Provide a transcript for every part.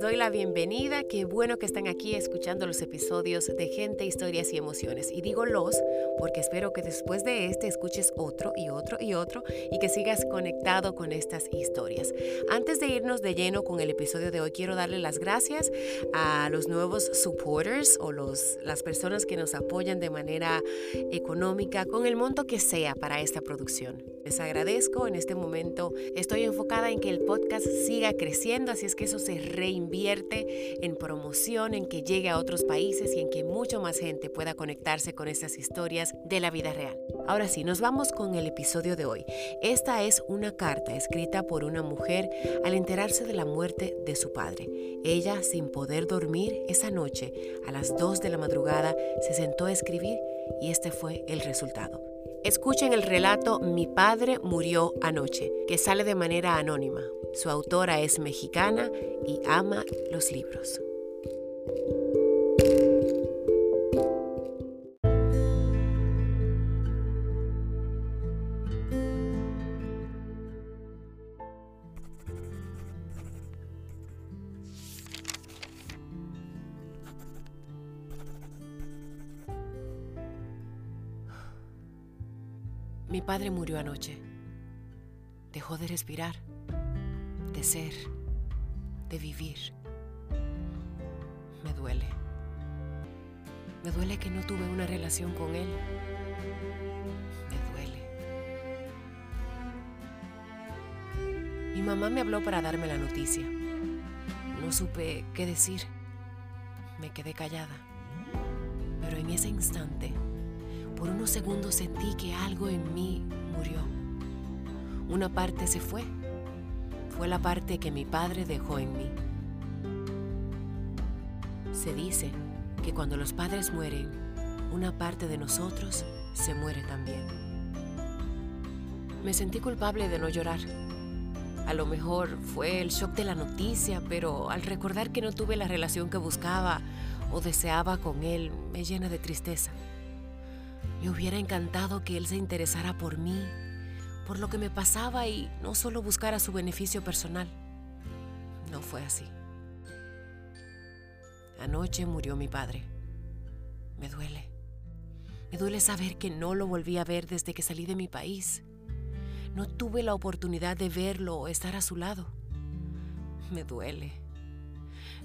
Doy la bienvenida. Qué bueno que están aquí escuchando los episodios de Gente, Historias y Emociones. Y digo los porque espero que después de este escuches otro y otro y otro y que sigas conectado con estas historias. Antes de irnos de lleno con el episodio de hoy, quiero darle las gracias a los nuevos supporters o los, las personas que nos apoyan de manera económica con el monto que sea para esta producción. Les agradezco. En este momento estoy enfocada en que el podcast siga creciendo, así es que eso se reinventa invierte en promoción, en que llegue a otros países y en que mucho más gente pueda conectarse con estas historias de la vida real. Ahora sí, nos vamos con el episodio de hoy. Esta es una carta escrita por una mujer al enterarse de la muerte de su padre. Ella, sin poder dormir esa noche, a las 2 de la madrugada, se sentó a escribir y este fue el resultado. Escuchen el relato Mi padre murió anoche, que sale de manera anónima. Su autora es mexicana y ama los libros. Mi padre murió anoche. Dejó de respirar, de ser, de vivir. Me duele. Me duele que no tuve una relación con él. Me duele. Mi mamá me habló para darme la noticia. No supe qué decir. Me quedé callada. Pero en ese instante por unos segundos sentí que algo en mí murió. Una parte se fue. Fue la parte que mi padre dejó en mí. Se dice que cuando los padres mueren, una parte de nosotros se muere también. Me sentí culpable de no llorar. A lo mejor fue el shock de la noticia, pero al recordar que no tuve la relación que buscaba o deseaba con él, me llena de tristeza. Me hubiera encantado que él se interesara por mí, por lo que me pasaba y no solo buscara su beneficio personal. No fue así. Anoche murió mi padre. Me duele. Me duele saber que no lo volví a ver desde que salí de mi país. No tuve la oportunidad de verlo o estar a su lado. Me duele.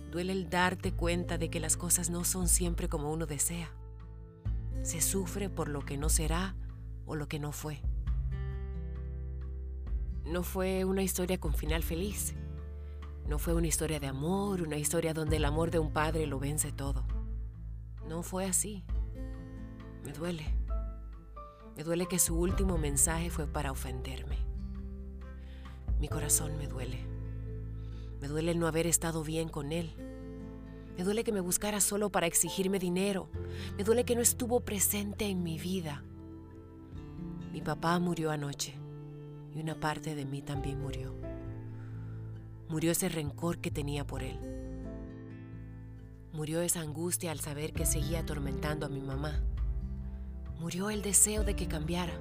Duele el darte cuenta de que las cosas no son siempre como uno desea se sufre por lo que no será o lo que no fue. No fue una historia con final feliz. No fue una historia de amor, una historia donde el amor de un padre lo vence todo. No fue así. Me duele. Me duele que su último mensaje fue para ofenderme. Mi corazón me duele. Me duele no haber estado bien con él me duele que me buscara solo para exigirme dinero. Me duele que no estuvo presente en mi vida. Mi papá murió anoche y una parte de mí también murió. Murió ese rencor que tenía por él. Murió esa angustia al saber que seguía atormentando a mi mamá. Murió el deseo de que cambiara.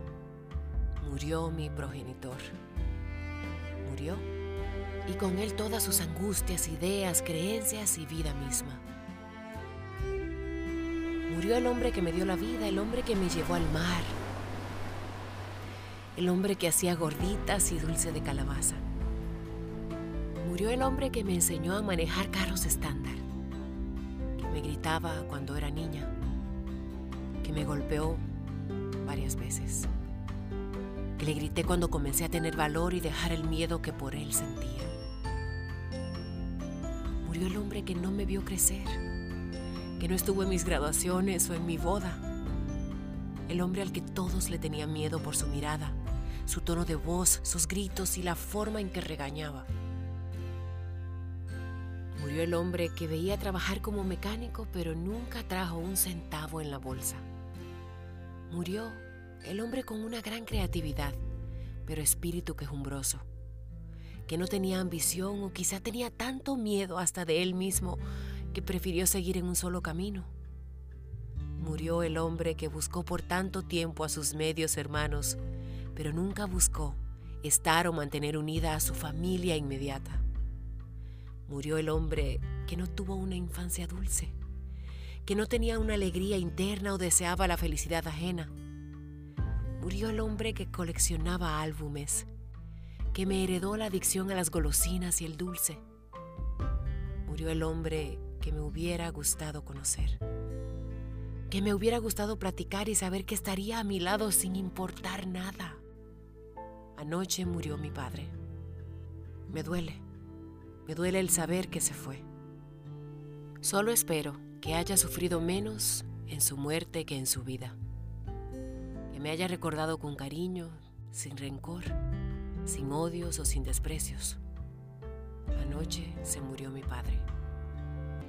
Murió mi progenitor. Murió y con él todas sus angustias, ideas, creencias y vida misma. Murió el hombre que me dio la vida, el hombre que me llevó al mar, el hombre que hacía gorditas y dulce de calabaza. Murió el hombre que me enseñó a manejar carros estándar, que me gritaba cuando era niña, que me golpeó varias veces, que le grité cuando comencé a tener valor y dejar el miedo que por él sentía. Murió el hombre que no me vio crecer, que no estuvo en mis graduaciones o en mi boda. El hombre al que todos le tenían miedo por su mirada, su tono de voz, sus gritos y la forma en que regañaba. Murió el hombre que veía trabajar como mecánico pero nunca trajo un centavo en la bolsa. Murió el hombre con una gran creatividad, pero espíritu quejumbroso, que no tenía ambición o quizá tenía tanto miedo hasta de él mismo que prefirió seguir en un solo camino. Murió el hombre que buscó por tanto tiempo a sus medios hermanos, pero nunca buscó estar o mantener unida a su familia inmediata. Murió el hombre que no tuvo una infancia dulce, que no tenía una alegría interna o deseaba la felicidad ajena. Murió el hombre que coleccionaba álbumes, que me heredó la adicción a las golosinas y el dulce. Murió el hombre que me hubiera gustado conocer, que me hubiera gustado platicar y saber que estaría a mi lado sin importar nada. Anoche murió mi padre. Me duele. Me duele el saber que se fue. Solo espero que haya sufrido menos en su muerte que en su vida. Que me haya recordado con cariño, sin rencor, sin odios o sin desprecios. Anoche se murió mi padre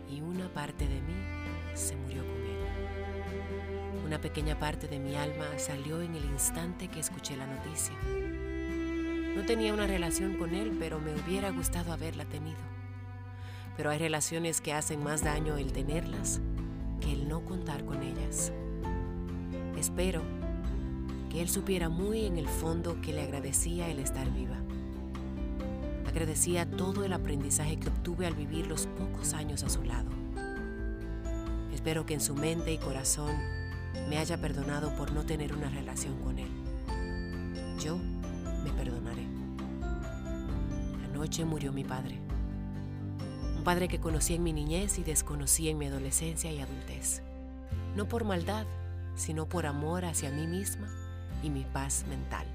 y una parte de mí se murió con él. Una pequeña parte de mi alma salió en el instante que escuché la noticia. No tenía una relación con él, pero me hubiera gustado haberla tenido. Pero hay relaciones que hacen más daño el tenerlas que el no contar con ellas. Espero él supiera muy en el fondo que le agradecía el estar viva. Agradecía todo el aprendizaje que obtuve al vivir los pocos años a su lado. Espero que en su mente y corazón me haya perdonado por no tener una relación con él. Yo me perdonaré. Anoche murió mi padre. Un padre que conocí en mi niñez y desconocí en mi adolescencia y adultez. No por maldad, sino por amor hacia mí misma y mi paz mental.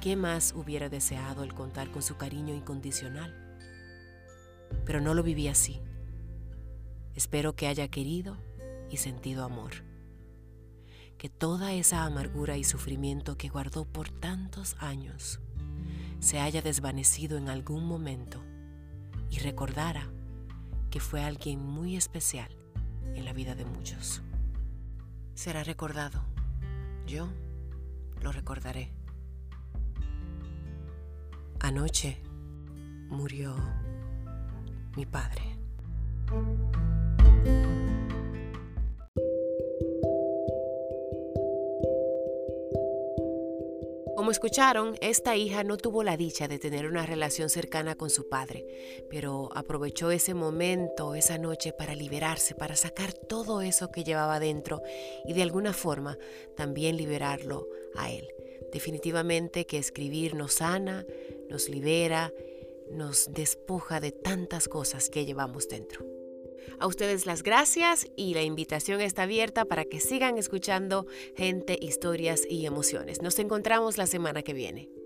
¿Qué más hubiera deseado el contar con su cariño incondicional? Pero no lo viví así. Espero que haya querido y sentido amor que toda esa amargura y sufrimiento que guardó por tantos años se haya desvanecido en algún momento y recordara que fue alguien muy especial en la vida de muchos. Será recordado. Yo lo recordaré. Anoche murió mi padre. Como escucharon, esta hija no tuvo la dicha de tener una relación cercana con su padre, pero aprovechó ese momento, esa noche, para liberarse, para sacar todo eso que llevaba dentro y de alguna forma también liberarlo a él. Definitivamente que escribir nos sana, nos libera, nos despoja de tantas cosas que llevamos dentro. A ustedes las gracias y la invitación está abierta para que sigan escuchando gente, historias y emociones. Nos encontramos la semana que viene.